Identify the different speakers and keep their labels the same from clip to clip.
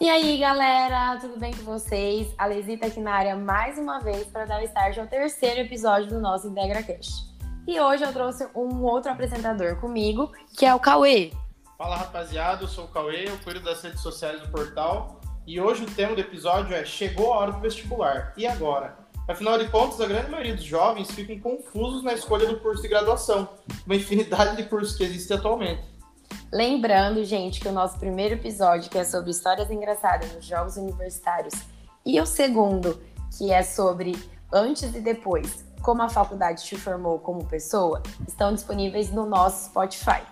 Speaker 1: E aí, galera, tudo bem com vocês? A Lesita aqui na área mais uma vez para dar o start ao terceiro episódio do nosso IntegraCast. E hoje eu trouxe um outro apresentador comigo, que é o Cauê.
Speaker 2: Fala rapaziada, eu sou o Cauê, eu cuido das redes sociais do portal e hoje o tema do episódio é Chegou a hora do vestibular, e agora? Afinal de contas, a grande maioria dos jovens ficam confusos na escolha do curso de graduação, uma infinidade de cursos que existem atualmente.
Speaker 1: Lembrando, gente, que o nosso primeiro episódio, que é sobre histórias engraçadas nos jogos universitários, e o segundo, que é sobre antes e depois, como a faculdade te formou como pessoa, estão disponíveis no nosso Spotify.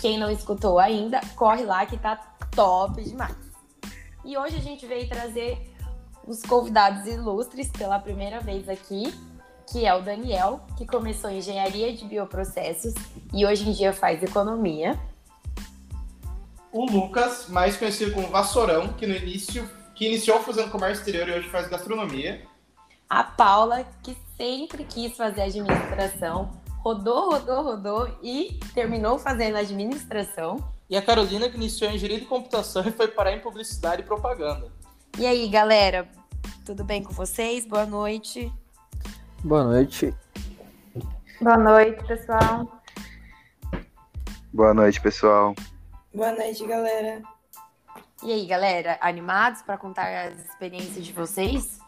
Speaker 1: Quem não escutou ainda, corre lá que tá top demais. E hoje a gente veio trazer os convidados ilustres pela primeira vez aqui, que é o Daniel, que começou engenharia de bioprocessos e hoje em dia faz economia
Speaker 2: o Lucas, mais conhecido como Vassourão, que no início que iniciou fazendo comércio exterior e hoje faz gastronomia.
Speaker 1: A Paula, que sempre quis fazer administração, rodou, rodou, rodou e terminou fazendo administração.
Speaker 2: E a Carolina, que iniciou em engenharia de computação e foi parar em publicidade e propaganda.
Speaker 1: E aí, galera, tudo bem com vocês? Boa noite.
Speaker 3: Boa noite.
Speaker 4: Boa noite, pessoal.
Speaker 5: Boa noite, pessoal.
Speaker 6: Boa noite, galera.
Speaker 1: E aí, galera, animados para contar as experiências de vocês?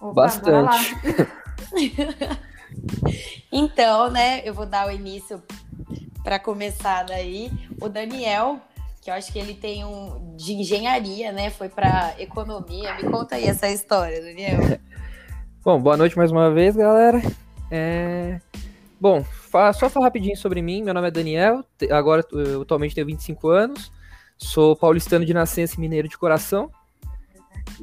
Speaker 3: Opa, Bastante.
Speaker 1: então, né, eu vou dar o início para começar daí. O Daniel, que eu acho que ele tem um de engenharia, né? Foi para economia. Me conta aí essa história, Daniel.
Speaker 3: Bom, boa noite mais uma vez, galera. É... Bom, só falar rapidinho sobre mim. Meu nome é Daniel, agora eu atualmente tenho 25 anos. Sou paulistano de nascença e mineiro de coração.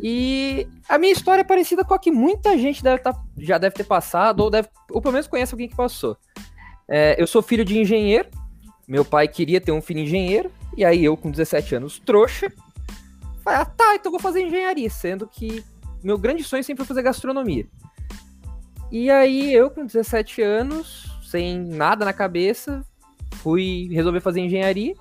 Speaker 3: E a minha história é parecida com a que muita gente deve tá, já deve ter passado, ou, deve, ou pelo menos conhece alguém que passou. É, eu sou filho de engenheiro. Meu pai queria ter um filho engenheiro. E aí eu, com 17 anos, trouxa, falei, ah tá, então vou fazer engenharia. Sendo que meu grande sonho sempre foi fazer gastronomia. E aí eu, com 17 anos, sem nada na cabeça, fui resolver fazer engenharia.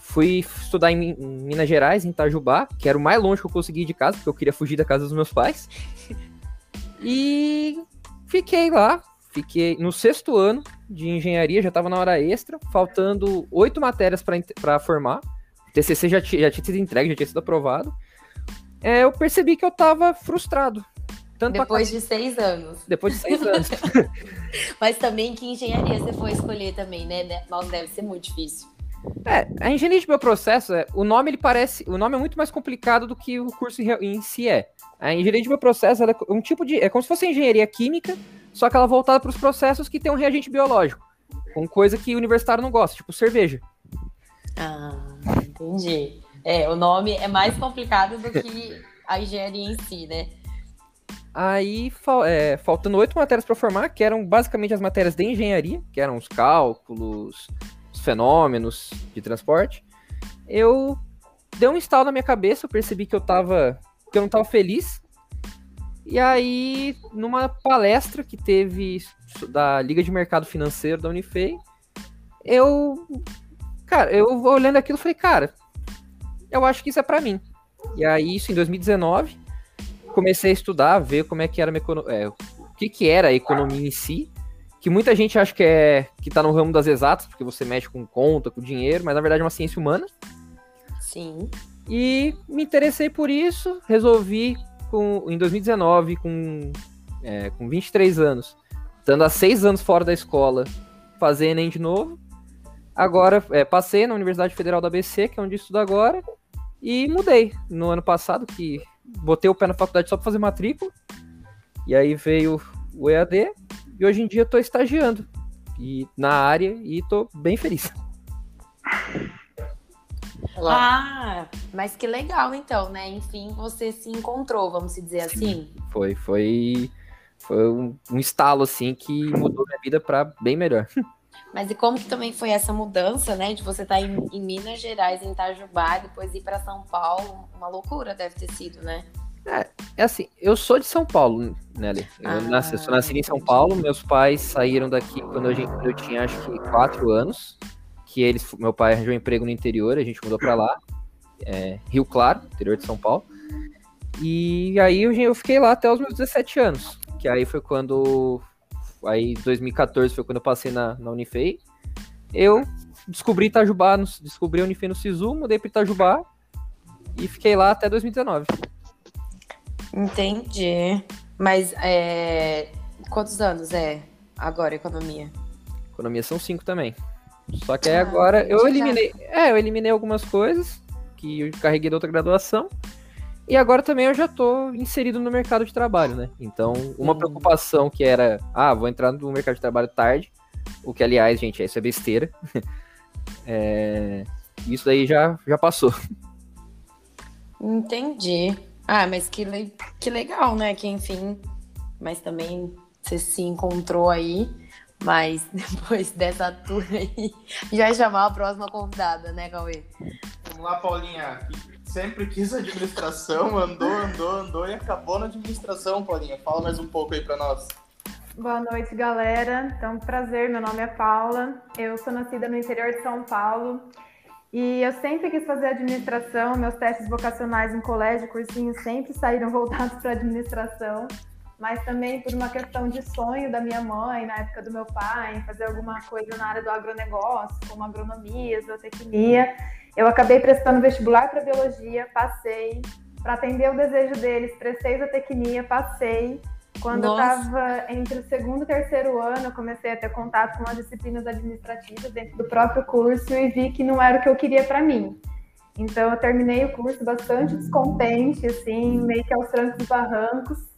Speaker 3: Fui estudar em, em Minas Gerais, em Itajubá, que era o mais longe que eu consegui de casa, porque eu queria fugir da casa dos meus pais. E fiquei lá, fiquei no sexto ano de engenharia, já estava na hora extra, faltando oito matérias para formar. O TCC já, já tinha sido entregue, já tinha sido aprovado. É, eu percebi que eu estava frustrado.
Speaker 1: Tanto Depois de seis anos.
Speaker 3: Depois de seis anos.
Speaker 1: Mas também que engenharia você foi escolher também, né? Não deve ser muito difícil.
Speaker 3: É, a engenharia de bioprocesso, é, o nome ele parece, o nome é muito mais complicado do que o curso em si é. A engenharia de bioprocesso é um tipo de, é como se fosse engenharia química, só que ela voltada para os processos que tem um reagente biológico, com coisa que o universitário não gosta, tipo cerveja.
Speaker 1: Ah, entendi. É, o nome é mais complicado do que a engenharia em si, né?
Speaker 3: Aí, é, faltando oito matérias para formar, que eram basicamente as matérias de engenharia, que eram os cálculos, os fenômenos de transporte, eu dei um estalo na minha cabeça, eu percebi que eu tava, que eu não estava feliz. E aí, numa palestra que teve da Liga de Mercado Financeiro da Unifei, eu, cara, eu olhando aquilo, falei, cara, eu acho que isso é para mim. E aí, isso em 2019, comecei a estudar, ver como é que era é, o que, que era a economia em si, que muita gente acha que é que tá no ramo das exatas, porque você mexe com conta, com dinheiro, mas na verdade é uma ciência humana.
Speaker 1: Sim.
Speaker 3: E me interessei por isso, resolvi com, em 2019, com, é, com 23 anos, estando há seis anos fora da escola, fazer Enem de novo. Agora, é, passei na Universidade Federal da ABC, que é onde estudo agora, e mudei no ano passado, que botei o pé na faculdade só para fazer matrícula. E aí veio o EAD e hoje em dia estou estagiando e na área e estou bem feliz.
Speaker 1: Ah, mas que legal então, né? Enfim, você se encontrou, vamos dizer assim.
Speaker 3: Foi, foi, foi um, um estalo assim que mudou minha vida para bem melhor.
Speaker 1: Mas e como que também foi essa mudança, né? De você estar tá em, em Minas Gerais, em Itajubá, depois ir para São Paulo? Uma loucura deve ter sido, né?
Speaker 3: É, é assim, eu sou de São Paulo, Nelly. Eu, ah, nasci, eu sou nascido em São Paulo, meus pais saíram daqui quando eu, eu tinha acho que quatro anos. Que eles, meu pai arranjou um emprego no interior, a gente mudou para lá. é, Rio Claro, interior de São Paulo. E aí eu, eu fiquei lá até os meus 17 anos, que aí foi quando, aí 2014 foi quando eu passei na, na Unifei. Eu descobri Itajubá, no, descobri a Unifei no Sisu, mudei para Itajubá e fiquei lá até 2019.
Speaker 1: Entendi. Mas é, quantos anos é agora economia?
Speaker 3: Economia são cinco também. Só que aí ah, agora eu eliminei. É, eu eliminei algumas coisas que eu carreguei da outra graduação. E agora também eu já tô inserido no mercado de trabalho, né? Então, uma preocupação que era, ah, vou entrar no mercado de trabalho tarde, o que, aliás, gente, isso é besteira. é... Isso daí já, já passou.
Speaker 1: Entendi. Ah, mas que, le... que legal, né? Que enfim, mas também você se encontrou aí. Mas depois dessa tour aí, já chamar a próxima convidada, né, Cauê?
Speaker 2: Vamos lá, Paulinha. Sempre quis administração, andou, andou, andou e acabou na administração, Paulinha. Fala mais um pouco aí para nós.
Speaker 4: Boa noite, galera. Então, prazer, meu nome é Paula. Eu sou nascida no interior de São Paulo. E eu sempre quis fazer administração, meus testes vocacionais em colégio, cursinho, sempre saíram voltados para administração mas também por uma questão de sonho da minha mãe, na época do meu pai, fazer alguma coisa na área do agronegócio, como agronomia, zootecnia. Eu acabei prestando vestibular para biologia, passei. Para atender o desejo deles, prestei zootecnia, passei. Quando Nossa. eu estava entre o segundo e o terceiro ano, eu comecei a ter contato com as disciplinas administrativas dentro do próprio curso e vi que não era o que eu queria para mim. Então, eu terminei o curso bastante descontente, assim, meio que aos trancos e barrancos.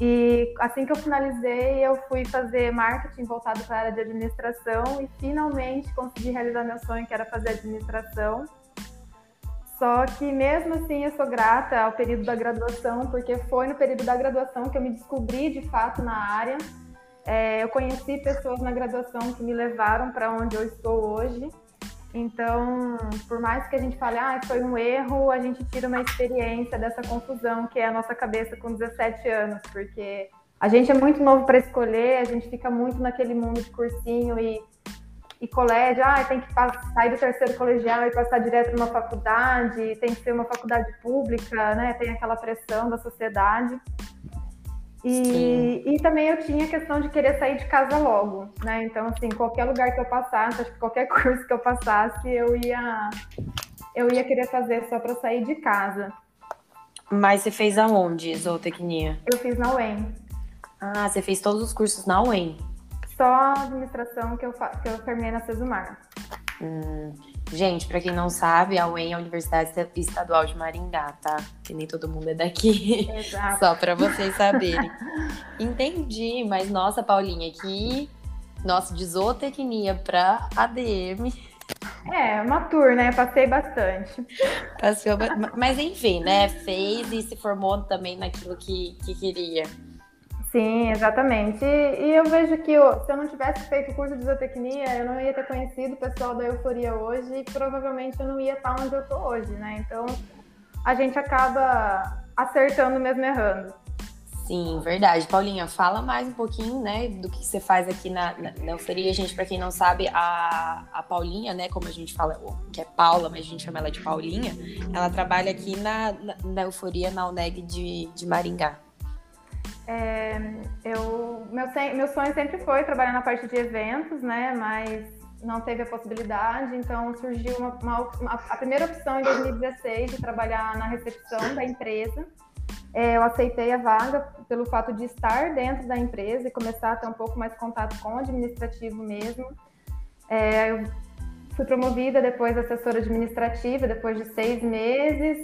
Speaker 4: E assim que eu finalizei, eu fui fazer marketing voltado para a área de administração e finalmente consegui realizar meu sonho, que era fazer administração. Só que mesmo assim eu sou grata ao período da graduação, porque foi no período da graduação que eu me descobri de fato na área. É, eu conheci pessoas na graduação que me levaram para onde eu estou hoje. Então, por mais que a gente fale, ah, foi um erro, a gente tira uma experiência dessa confusão que é a nossa cabeça com 17 anos, porque a gente é muito novo para escolher, a gente fica muito naquele mundo de cursinho e, e colégio, ah, tem que sair do terceiro colegial e passar direto numa faculdade, tem que ser uma faculdade pública, né? Tem aquela pressão da sociedade. E, e, também eu tinha a questão de querer sair de casa logo, né? Então, assim, qualquer lugar que eu passasse, acho que qualquer curso que eu passasse, eu ia, eu ia querer fazer só para sair de casa.
Speaker 1: Mas você fez aonde, zootecnia?
Speaker 4: Eu fiz na UEM.
Speaker 1: Ah, você fez todos os cursos na UEM?
Speaker 4: Só a administração que eu, que eu terminei na Cesumar.
Speaker 1: Hum. Gente, para quem não sabe, a UEM é a Universidade Estadual de Maringá, tá? Que nem todo mundo é daqui. Exato. Só para vocês saberem. Entendi, mas nossa, Paulinha, aqui, nossa, de zootecnia para ADM.
Speaker 4: É, uma tour, né? Passei bastante.
Speaker 1: Passou, mas enfim, né? Fez e se formou também naquilo que, que queria.
Speaker 4: Sim, exatamente. E, e eu vejo que eu, se eu não tivesse feito o curso de zootecnia, eu não ia ter conhecido o pessoal da Euforia hoje e provavelmente eu não ia estar onde eu estou hoje, né? Então a gente acaba acertando mesmo errando.
Speaker 1: Sim, verdade. Paulinha, fala mais um pouquinho, né, do que você faz aqui na, na, na Euforia. Gente, para quem não sabe, a, a Paulinha, né, como a gente fala, que é Paula, mas a gente chama ela de Paulinha, ela trabalha aqui na, na, na Euforia, na UNEG de, de Maringá.
Speaker 4: É, eu, meu, meu sonho sempre foi trabalhar na parte de eventos, né? Mas não teve a possibilidade, então surgiu uma, uma, uma, a primeira opção em 2016 de trabalhar na recepção da empresa. É, eu aceitei a vaga pelo fato de estar dentro da empresa e começar a ter um pouco mais contato com o administrativo mesmo. É, eu fui promovida depois assessora administrativa, depois de seis meses,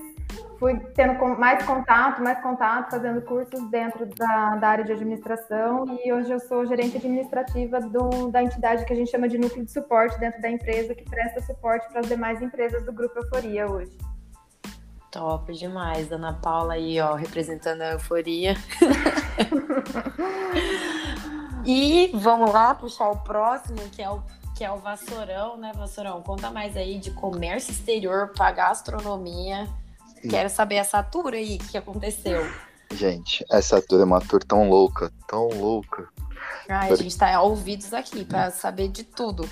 Speaker 4: fui tendo mais contato, mais contato, fazendo cursos dentro da, da área de administração e hoje eu sou gerente administrativa do, da entidade que a gente chama de núcleo de suporte dentro da empresa, que presta suporte para as demais empresas do Grupo Euforia hoje.
Speaker 1: Top demais, Dona Paula aí, ó, representando a euforia. e vamos lá puxar o próximo, que é o que é o Vassourão, né, Vassourão? Conta mais aí de comércio exterior para gastronomia. Quero saber essa tour aí, o que aconteceu.
Speaker 5: Gente, essa tour é uma tour tão louca, tão louca.
Speaker 1: Ai, Porque... a gente tá ouvidos aqui para saber de tudo.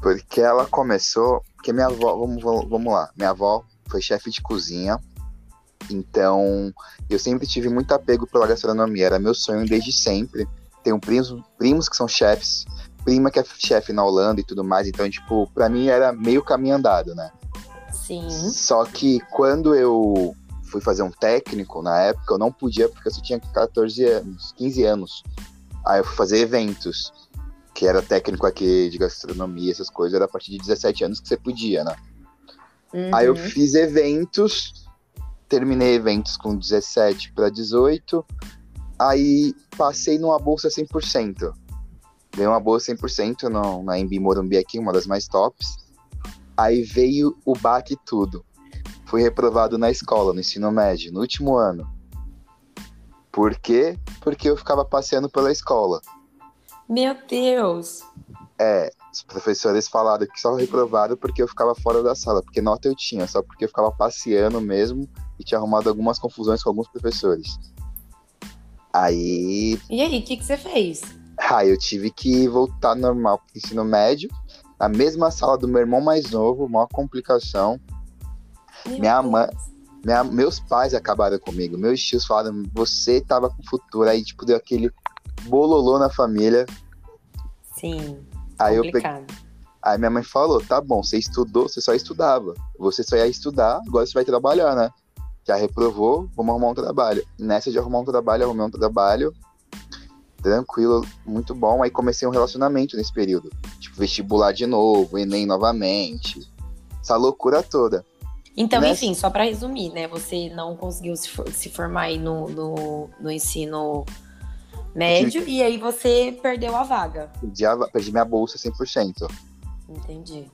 Speaker 5: Porque ela começou. Porque minha avó, vamos, vamos lá, minha avó foi chefe de cozinha. Então, eu sempre tive muito apego pela gastronomia, era meu sonho desde sempre. Tenho primos, primos que são chefes, prima que é chefe na Holanda e tudo mais, então, tipo, pra mim era meio caminho andado, né?
Speaker 1: Sim.
Speaker 5: Só que quando eu fui fazer um técnico, na época, eu não podia porque eu só tinha 14 anos, 15 anos. Aí eu fui fazer eventos, que era técnico aqui de gastronomia, essas coisas, era a partir de 17 anos que você podia, né?
Speaker 1: Uhum.
Speaker 5: Aí eu fiz eventos, terminei eventos com 17 para 18, aí passei numa bolsa 100%. Ganhei uma bolsa 100% no, na Embi Morumbi aqui, uma das mais tops. Aí veio o baque tudo. Fui reprovado na escola, no ensino médio, no último ano. Por quê? Porque eu ficava passeando pela escola.
Speaker 1: Meu Deus.
Speaker 5: É, os professores falaram que só reprovaram porque eu ficava fora da sala, porque nota eu tinha, só porque eu ficava passeando mesmo e tinha arrumado algumas confusões com alguns professores. Aí,
Speaker 1: E aí, o que, que você fez?
Speaker 5: aí eu tive que voltar normal pro ensino médio, na mesma sala do meu irmão mais novo, maior complicação.
Speaker 1: Meu
Speaker 5: Minha mãe- Minha- meus pais acabaram comigo, meus tios falaram, você tava com futuro, aí tipo, deu aquele bololô na família.
Speaker 1: Sim.
Speaker 5: Aí eu peguei.
Speaker 1: complicado.
Speaker 5: Aí minha mãe falou: tá bom, você estudou, você só estudava. Você só ia estudar, agora você vai trabalhar, né? Já reprovou, vamos arrumar um trabalho. Nessa de arrumar um trabalho, arrumei um trabalho. Tranquilo, muito bom. Aí comecei um relacionamento nesse período. Tipo, vestibular de novo, Enem novamente. Essa loucura toda.
Speaker 1: Então,
Speaker 5: Nessa-
Speaker 1: enfim, só para resumir, né? Você não conseguiu se, for- se formar aí no, no, no ensino médio e aí você perdeu a vaga.
Speaker 5: Perdi, a- perdi minha bolsa 100%.
Speaker 1: Entendi.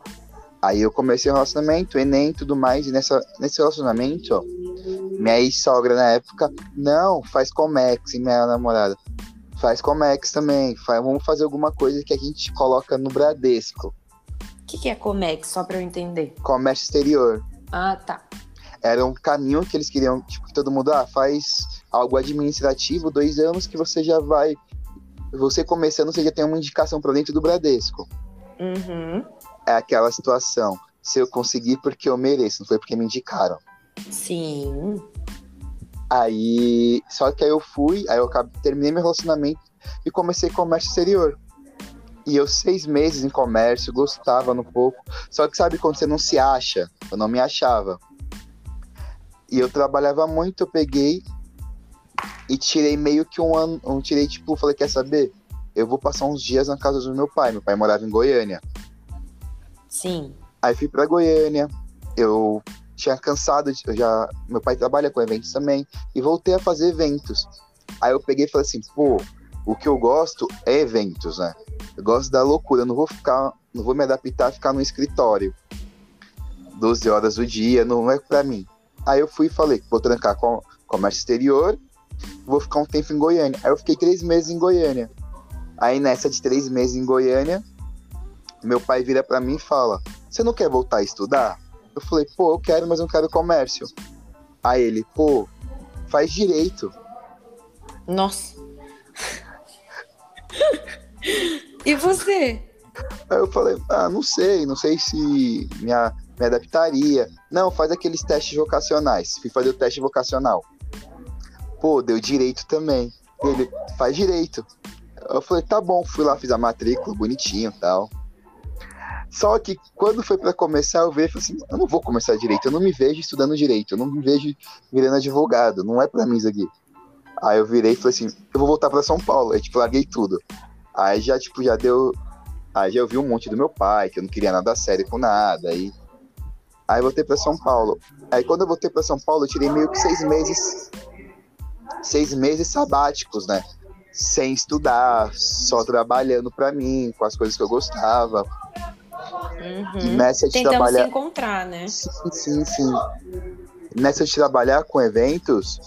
Speaker 5: Aí eu comecei o relacionamento, Enem e tudo mais, e nessa, nesse relacionamento, minha ex-sogra na época, não, faz Comex, minha namorada, faz Comex também, faz, vamos fazer alguma coisa que a gente coloca no Bradesco,
Speaker 1: O que, que é Comex, só para eu entender?
Speaker 5: comércio exterior.
Speaker 1: Ah, tá.
Speaker 5: Era um caminho que eles queriam, tipo, que todo mundo, ah, faz algo administrativo, dois anos que você já vai, você começando, você já tem uma indicação para dentro do Bradesco.
Speaker 1: Uhum.
Speaker 5: É aquela situação, se eu conseguir porque eu mereço, não foi porque me indicaram.
Speaker 1: Sim.
Speaker 5: Aí, só que aí eu fui, aí eu acabei, terminei meu relacionamento e comecei comércio exterior. E eu seis meses em comércio, gostava no pouco. Só que sabe quando você não se acha? Eu não me achava. E eu trabalhava muito, eu peguei e tirei meio que um ano, um, tirei tipo, falei, quer saber? Eu vou passar uns dias na casa do meu pai. Meu pai morava em Goiânia.
Speaker 1: Sim.
Speaker 5: Aí fui pra Goiânia, eu tinha cansado, de, já, meu pai trabalha com eventos também, e voltei a fazer eventos. Aí eu peguei e falei assim, pô, o que eu gosto é eventos, né? Eu gosto da loucura, eu não vou ficar, não vou me adaptar a ficar no escritório 12 horas do dia, não é pra mim. Aí eu fui e falei, vou trancar com comércio exterior, vou ficar um tempo em Goiânia. Aí eu fiquei três meses em Goiânia. Aí nessa de três meses em Goiânia, meu pai vira pra mim e fala: Você não quer voltar a estudar? Eu falei: Pô, eu quero, mas não quero comércio. Aí ele: Pô, faz direito.
Speaker 1: Nossa. e você?
Speaker 5: Aí eu falei: Ah, não sei, não sei se minha, me adaptaria. Não, faz aqueles testes vocacionais. Fui fazer o teste vocacional. Pô, deu direito também. Ele faz direito. Eu falei: Tá bom, fui lá, fiz a matrícula bonitinho e tal. Só que quando foi para começar, eu vejo assim, eu não vou começar direito, eu não me vejo estudando direito, eu não me vejo virando advogado, não é para mim isso aqui. Aí eu virei e falei assim, eu vou voltar para São Paulo, aí tipo, larguei tudo. Aí já tipo, já deu, aí já eu vi um monte do meu pai, que eu não queria nada sério com nada, aí aí voltei para São Paulo. Aí quando eu voltei para São Paulo, eu tirei meio que seis meses, seis meses sabáticos, né? Sem estudar, só trabalhando para mim, com as coisas que eu gostava.
Speaker 1: Uhum.
Speaker 5: nessa de trabalhar.
Speaker 1: se encontrar, né?
Speaker 5: Sim, sim, sim. Nessa de trabalhar com eventos,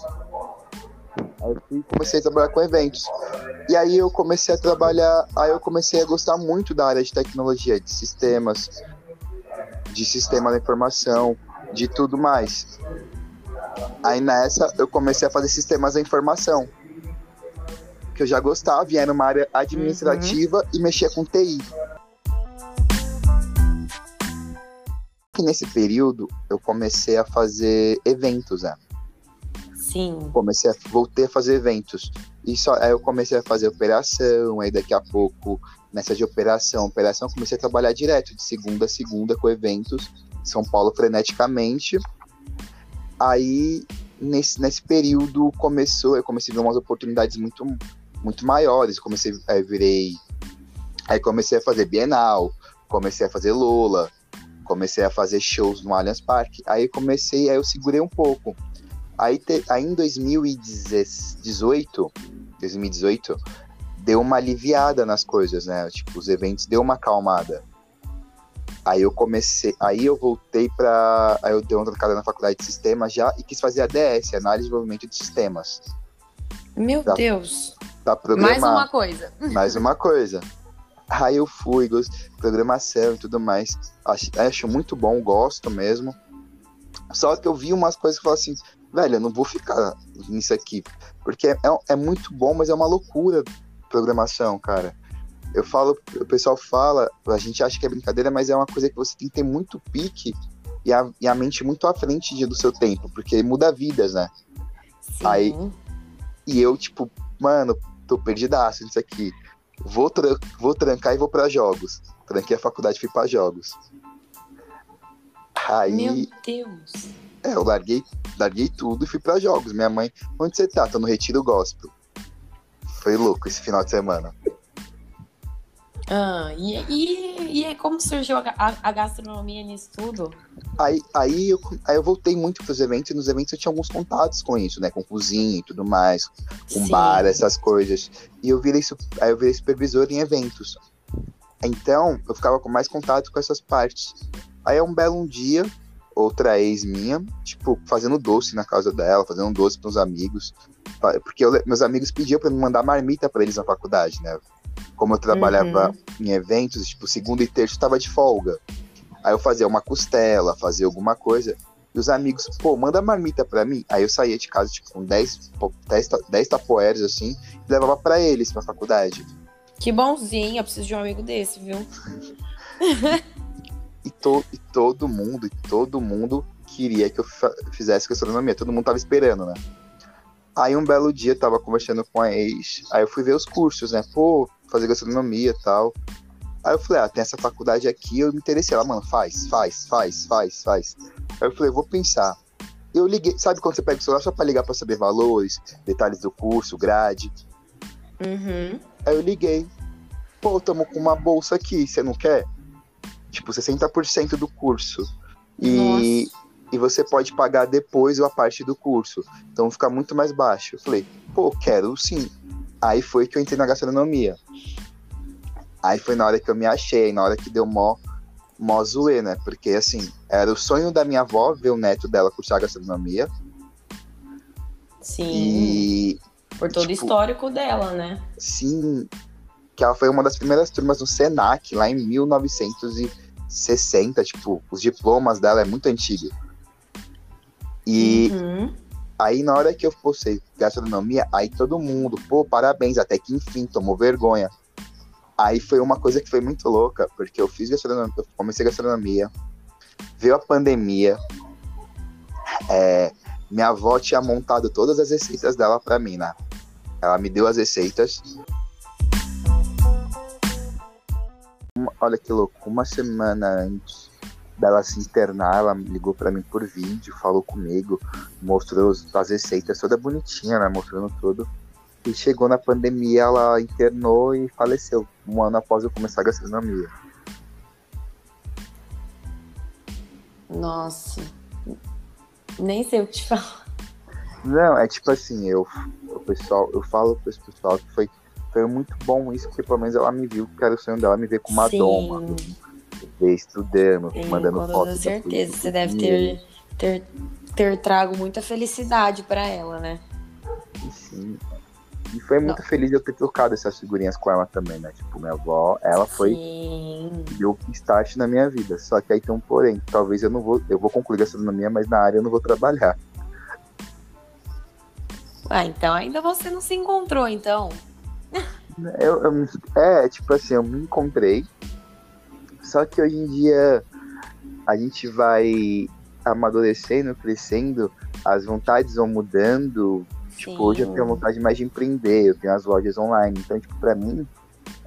Speaker 5: eu comecei a trabalhar com eventos. E aí eu comecei a trabalhar, aí eu comecei a gostar muito da área de tecnologia, de sistemas, de sistema da informação, de tudo mais. Aí nessa eu comecei a fazer sistemas da informação. Que eu já gostava, e era uma área administrativa e mexia com TI. Que nesse período eu comecei a fazer eventos, né?
Speaker 1: Sim.
Speaker 5: Comecei a, voltei a fazer eventos. E só, aí eu comecei a fazer operação, aí daqui a pouco, nessa de operação, operação, comecei a trabalhar direto, de segunda a segunda, com eventos, São Paulo freneticamente. Aí, nesse, nesse período, começou, eu comecei a ver umas oportunidades muito, muito maiores. Comecei, aí virei. Aí comecei a fazer Bienal, comecei a fazer Lola, comecei a fazer shows no Allianz Parque. Aí comecei, aí eu segurei um pouco. Aí, te, aí em 2018, 2018, deu uma aliviada nas coisas, né? Tipo, os eventos deu uma acalmada. Aí eu comecei, aí eu voltei para, aí eu dei uma trocada na faculdade de sistemas já e quis fazer ADS, análise de desenvolvimento de sistemas.
Speaker 1: Meu
Speaker 5: Pra-
Speaker 1: Deus.
Speaker 5: Pra programar.
Speaker 1: Mais uma coisa.
Speaker 5: Mais uma coisa. Aí eu fui, gost- programação e tudo mais. Acho, acho muito bom, gosto mesmo. Só que eu vi umas coisas que eu falei assim, velho, eu não vou ficar nisso aqui. Porque é, é muito bom, mas é uma loucura programação, cara. Eu falo, o pessoal fala, a gente acha que é brincadeira, mas é uma coisa que você tem que ter muito pique e a, e a mente muito à frente de- do seu tempo, porque muda vidas, né?
Speaker 1: Sim.
Speaker 5: Aí- E eu, tipo, mano, tô perdidaço nisso aqui. Vou, tran- vou trancar e vou pra jogos. Tranquei a faculdade e fui pra jogos. Aí,
Speaker 1: Meu Deus.
Speaker 5: é, eu larguei, larguei tudo e fui pra jogos. Minha mãe, onde você tá? Tô no Retiro Gospel. Foi louco esse final de semana.
Speaker 1: Ah, e, e, e como surgiu a, a- a gastronomia nisso tudo?
Speaker 5: Aí, aí, eu, aí eu voltei muito pros eventos e nos eventos eu tinha alguns contatos com isso, né? Com cozinha e tudo mais, com
Speaker 1: Sim.
Speaker 5: bar, essas coisas. E eu virei, aí eu virei supervisor em eventos. Então, eu ficava com mais contato com essas partes. Aí um belo um dia, outra ex minha, tipo, fazendo doce na casa dela, fazendo doce pros amigos. Fa- Porque eu meus amigos pediam pra me mandar marmita pra eles na faculdade, né? Como eu trabalhava em eventos, tipo, segunda e terça eu tava de folga. Aí eu fazia uma costela, fazia alguma coisa. E os amigos, pô, manda marmita pra mim. Aí eu saía de casa, tipo, com 10, pô, 10, ta- 10 tapoeiros, assim, e levava pra eles, pra faculdade.
Speaker 1: Que bonzinho, eu preciso de um amigo desse, viu?
Speaker 5: E, to, e todo mundo, e todo mundo queria que eu fizesse gastronomia. Todo mundo tava esperando, né? Aí um belo dia eu tava conversando com a ex. Aí eu fui ver os cursos, né? Pô, fazer gastronomia e tal. Aí eu falei, ah, tem essa faculdade aqui, eu me interessei. Ela, mano, faz, faz, faz, faz, faz. Aí eu falei, vou pensar. Eu liguei, sabe quando você pega o celular só pra ligar pra saber valores, detalhes do curso, grade?
Speaker 1: Uhum.
Speaker 5: Aí eu liguei. Pô, tamo com uma bolsa aqui, você não quer? Tipo, 60% do curso. E, e você pode pagar depois a parte do curso. Então fica muito mais baixo. Eu falei, pô, quero sim. Aí foi que eu entrei na gastronomia. Aí foi na hora que eu me achei, na hora que deu mó, mó zoê, né? Porque assim, era o sonho da minha avó ver o neto dela cursar gastronomia.
Speaker 1: Sim.
Speaker 5: E
Speaker 1: Por todo o
Speaker 5: tipo-
Speaker 1: histórico dela, né?
Speaker 5: Sim, que ela foi uma das primeiras turmas do Senac, lá em 1960, tipo, os diplomas dela é muito antigo. E
Speaker 1: Uhum.
Speaker 5: Aí na hora que eu postei gastronomia, aí todo mundo, pô, parabéns, até que enfim, tomou vergonha. Aí foi uma coisa que foi muito louca, porque eu fiz gastronomia, eu comecei gastronomia, veio a pandemia, é, minha avó tinha montado todas as receitas dela pra mim, né? Ela me deu as receitas. Olha que louco, uma semana antes dela se internar, ela ligou pra mim por vídeo, falou comigo, mostrou os- as receitas toda bonitinha, né? Mostrando tudo. E chegou na pandemia, ela internou e faleceu, um ano após eu começar a gastronomia.
Speaker 1: Nossa. Nem sei o que te falar.
Speaker 5: Não, é tipo assim, eu, o pessoal, eu falo pro pessoal que foi, foi muito bom isso, porque pelo menos ela me viu, que era o sonho dela me ver com uma
Speaker 1: Sim.
Speaker 5: Ver estudando, mandando
Speaker 1: com
Speaker 5: foto.
Speaker 1: toda
Speaker 5: da
Speaker 1: certeza. Você deve ter, ter, ter trago muita felicidade pra ela, né?
Speaker 5: Sim. E foi muito feliz eu ter trocado essas figurinhas com ela também, né? Tipo, minha avó, ela foi deu start na minha vida. Só que aí tem um porém. Talvez eu não vou. Eu vou concluir gastronomia, mas na área eu não vou trabalhar.
Speaker 1: Ah, então ainda você não se encontrou, então.
Speaker 5: Eu, eu é, tipo assim, eu me encontrei. Só que hoje em dia a gente vai amadurecendo, crescendo, as vontades vão mudando. Tipo, hoje eu tenho vontade mais de empreender, eu tenho as lojas online. Então, tipo, pra mim,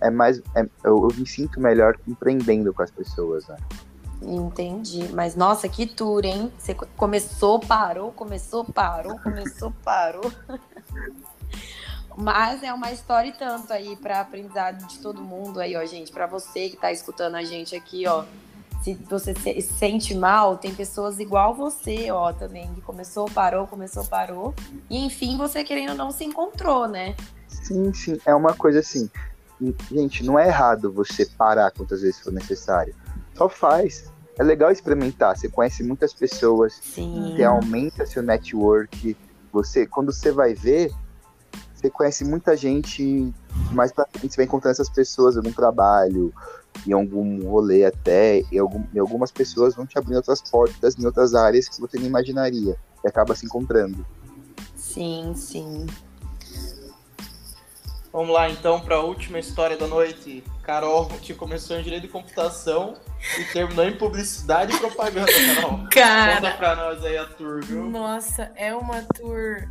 Speaker 5: é mais. É, eu, eu, me sinto melhor empreendendo com as pessoas, né?
Speaker 1: Entendi. Mas nossa, que tour, hein? Você começou, parou, começou, parou, começou, parou. Mas é uma história e tanto aí para aprendizado de todo mundo aí, ó, gente. Para você que tá escutando a gente aqui, ó. Se você se sente mal, tem pessoas igual você, ó, também, que começou, parou, começou, parou. E enfim, você querendo ou não se encontrou, né?
Speaker 5: Sim, sim. É uma coisa assim. Gente, não é errado você parar quantas vezes for necessário. Só faz. É legal experimentar. Você conhece muitas pessoas,
Speaker 1: Sim.
Speaker 5: você aumenta seu network. Você, quando você vai ver, você conhece muita gente. Mais pra frente você vai encontrando essas pessoas em algum trabalho, em algum rolê até. E, algum, e algumas pessoas vão te abrindo outras portas em outras áreas que você nem imaginaria. E acaba se encontrando.
Speaker 1: Sim, sim.
Speaker 2: Vamos lá então para a última história da noite. Carol, que começou em direito de computação e terminou em publicidade e propaganda, Carol.
Speaker 6: Cara,
Speaker 2: Conta pra nós aí a tour, viu?
Speaker 6: nossa, é uma tour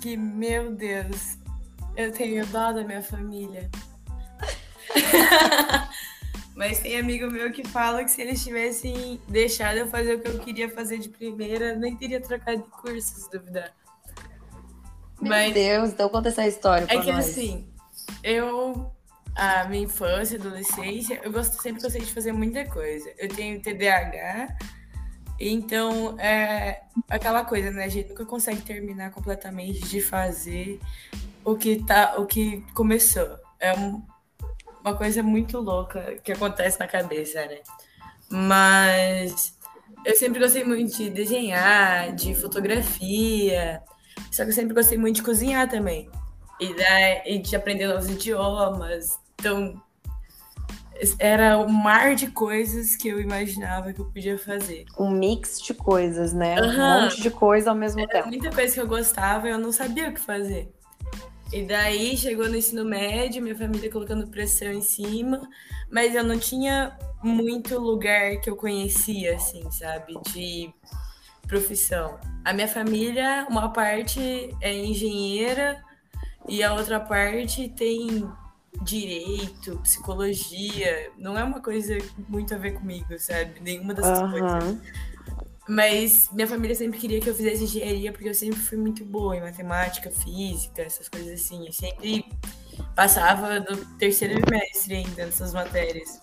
Speaker 6: que, meu Deus, eu tenho dó da minha família. Mas tem amigo meu que fala que se eles tivessem deixado eu fazer o que eu queria fazer de primeira, nem teria trocado de curso, se duvidar.
Speaker 1: Meu
Speaker 6: Mas
Speaker 1: Deus, então conta essa história pra
Speaker 6: é que
Speaker 1: nós.
Speaker 6: assim, eu, a minha infância, adolescência, eu gosto, sempre gostei de fazer muita coisa. Eu tenho TDAH, então é aquela coisa, né? A gente nunca consegue terminar completamente de fazer o que, tá, o que começou. É um- uma coisa muito louca que acontece na cabeça, né? Mas eu sempre gostei muito de desenhar, de fotografia, só que eu sempre gostei muito de cozinhar também. E, daí, e de aprender novos idiomas. Então, era um mar de coisas que eu imaginava que eu podia fazer.
Speaker 1: Um mix de coisas, né? Um
Speaker 6: Aham.
Speaker 1: monte de coisa ao mesmo
Speaker 6: Era
Speaker 1: tempo.
Speaker 6: muita coisa que eu gostava e eu não sabia o que fazer. E daí chegou no ensino médio, minha família colocando pressão em cima, mas eu não tinha muito lugar que eu conhecia, assim, sabe? De profissão. A minha família, uma parte é engenheira e a outra parte tem direito, psicologia. Não é uma coisa muito a ver comigo, sabe? Nenhuma dessas coisas.
Speaker 1: Aham.
Speaker 6: Mas minha família sempre queria que eu fizesse engenharia porque eu sempre fui muito boa em matemática, física, essas coisas assim. Eu sempre passava do terceiro bimestre ainda nessas matérias.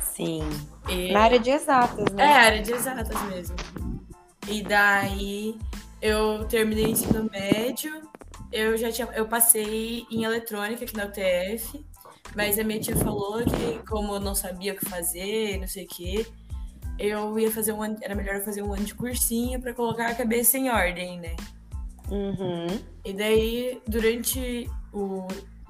Speaker 1: Sim.
Speaker 6: E...
Speaker 1: Na área de exatas,
Speaker 6: É,
Speaker 1: né?
Speaker 6: área de exatas mesmo. E daí eu terminei o ensino médio, eu já tinha, eu passei em eletrônica aqui na UTF, mas a minha tia falou que como eu não sabia o que fazer, não sei o quê, eu ia fazer um ano, era melhor fazer um ano de cursinho para colocar a cabeça em ordem, né?
Speaker 1: Uhum.
Speaker 6: E daí, durante o.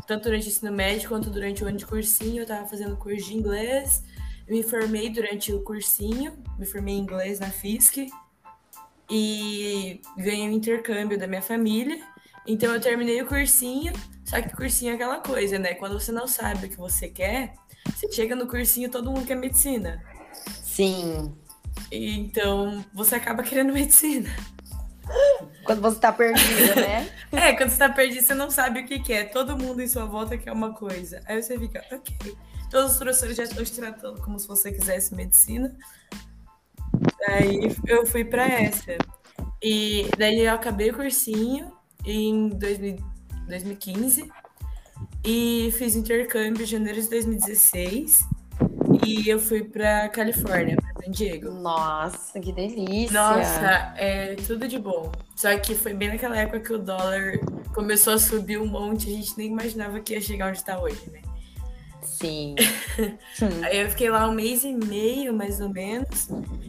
Speaker 6: Tanto durante o ensino médio quanto durante o ano de cursinho, eu tava fazendo curso de inglês. Eu me formei durante o cursinho, me formei em inglês na FISC. E ganhei um intercâmbio da minha família. Então eu terminei o cursinho, só que cursinho é aquela coisa, né? Quando você não sabe o que você quer, você chega no cursinho todo mundo quer medicina.
Speaker 1: Sim.
Speaker 6: E, então você acaba querendo medicina.
Speaker 1: Quando você tá perdido, né?
Speaker 6: É, quando você tá perdido, você não sabe o que, que é. Todo mundo em sua volta quer uma coisa. Aí você fica, ok. Todos os professores já estão te tratando como se você quisesse medicina. Aí eu fui pra essa. E daí eu acabei o cursinho em 2000 2015 e fiz intercâmbio em janeiro de 2016. E eu fui pra Califórnia, pra San Diego.
Speaker 1: Nossa, que delícia.
Speaker 6: Nossa, é tudo de bom. Só que foi bem naquela época que o dólar começou a subir um monte, a gente nem imaginava que ia chegar onde está hoje, né?
Speaker 1: Sim.
Speaker 6: Aí eu fiquei lá um mês e meio, mais ou menos,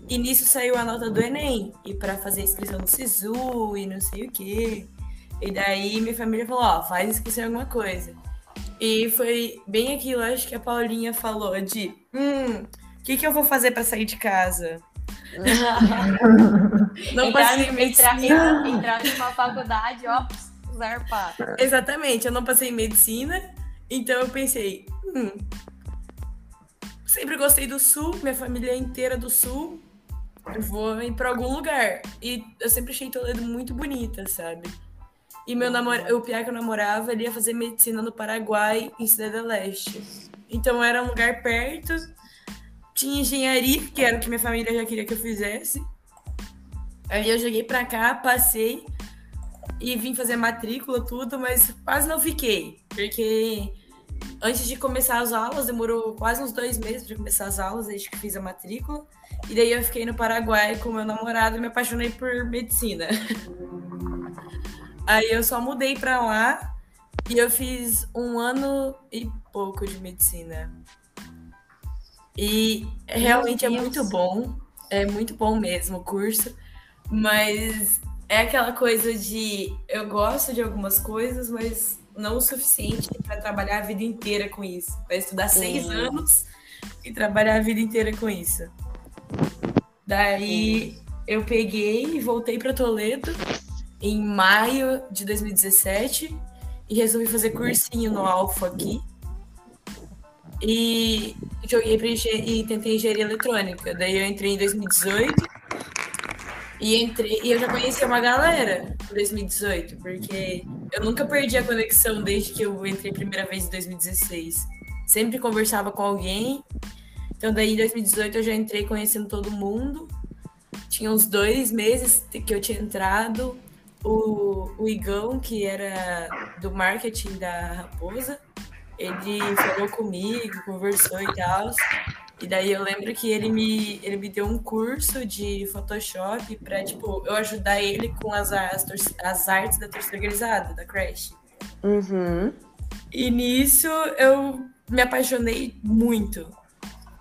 Speaker 6: e nisso saiu a nota do Enem, e para fazer inscrição no SISU e não sei o quê. E daí minha família falou, ó, faz inscrição em alguma coisa. E foi bem aquilo, acho que a Paulinha falou de, hum, o que, que eu vou fazer para sair de casa? Não passei em
Speaker 1: entrar,
Speaker 6: medicina.
Speaker 1: entrar numa faculdade, ó, zarpar.
Speaker 6: Exatamente, eu não passei em medicina, então eu pensei, hum, sempre gostei do sul, minha família é inteira do sul. Eu vou ir pra algum lugar. E eu sempre achei Toledo muito bonita, sabe? E meu namor... o pior que eu namorava, ele ia fazer medicina no Paraguai, em Cidade Leste. Então era um lugar perto. Tinha engenharia, que era o que minha família já queria que eu fizesse. Aí eu cheguei pra cá, passei e vim fazer matrícula, tudo, mas quase não fiquei. Porque antes de começar as aulas, demorou quase uns dois meses para começar as aulas, desde que fiz a matrícula. E daí eu fiquei no Paraguai com meu namorado e me apaixonei por medicina. Aí eu só mudei para lá e eu fiz um ano e pouco de medicina. E realmente é muito bom, é muito bom mesmo o curso, mas é aquela coisa de eu gosto de algumas coisas, mas não o suficiente para trabalhar a vida inteira com isso. Vai estudar seis anos e trabalhar a vida inteira com isso. Daí eu peguei e voltei para Toledo em maio de 2017 e resolvi fazer cursinho no Alfa aqui. E joguei para e tentei engenharia eletrônica. Daí eu entrei em 2018 e entrei e eu já conheci uma galera em 2018, porque eu nunca perdi a conexão desde que eu entrei a primeira vez em 2016. Sempre conversava com alguém. Então daí em 2018 eu já entrei conhecendo todo mundo. Tinha uns dois meses que eu tinha entrado. O, o Igão, que era do marketing da Raposa, ele falou comigo, conversou e tal. E daí eu lembro que ele me, ele me deu um curso de Photoshop para tipo, eu ajudar ele com as, as, as artes da torcida organizada, da Crash.
Speaker 1: Uhum.
Speaker 6: E nisso eu me apaixonei muito.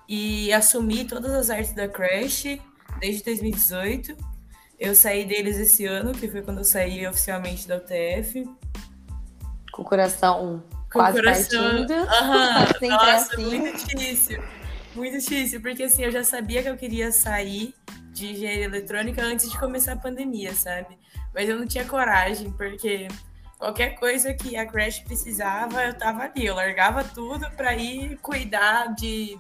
Speaker 6: E assumi todas as artes da Crash desde 2018. Eu saí deles esse ano, que foi quando eu saí oficialmente da UTF.
Speaker 1: Com o coração
Speaker 6: Com
Speaker 1: quase
Speaker 6: o coração.
Speaker 1: partindo.
Speaker 6: Nossa,
Speaker 1: assim.
Speaker 6: muito difícil. Muito difícil, porque assim, eu já sabia que eu queria sair de engenharia eletrônica antes de começar a pandemia, sabe? Mas eu não tinha coragem, porque qualquer coisa que a Crash precisava, eu tava ali. Eu largava tudo pra ir cuidar de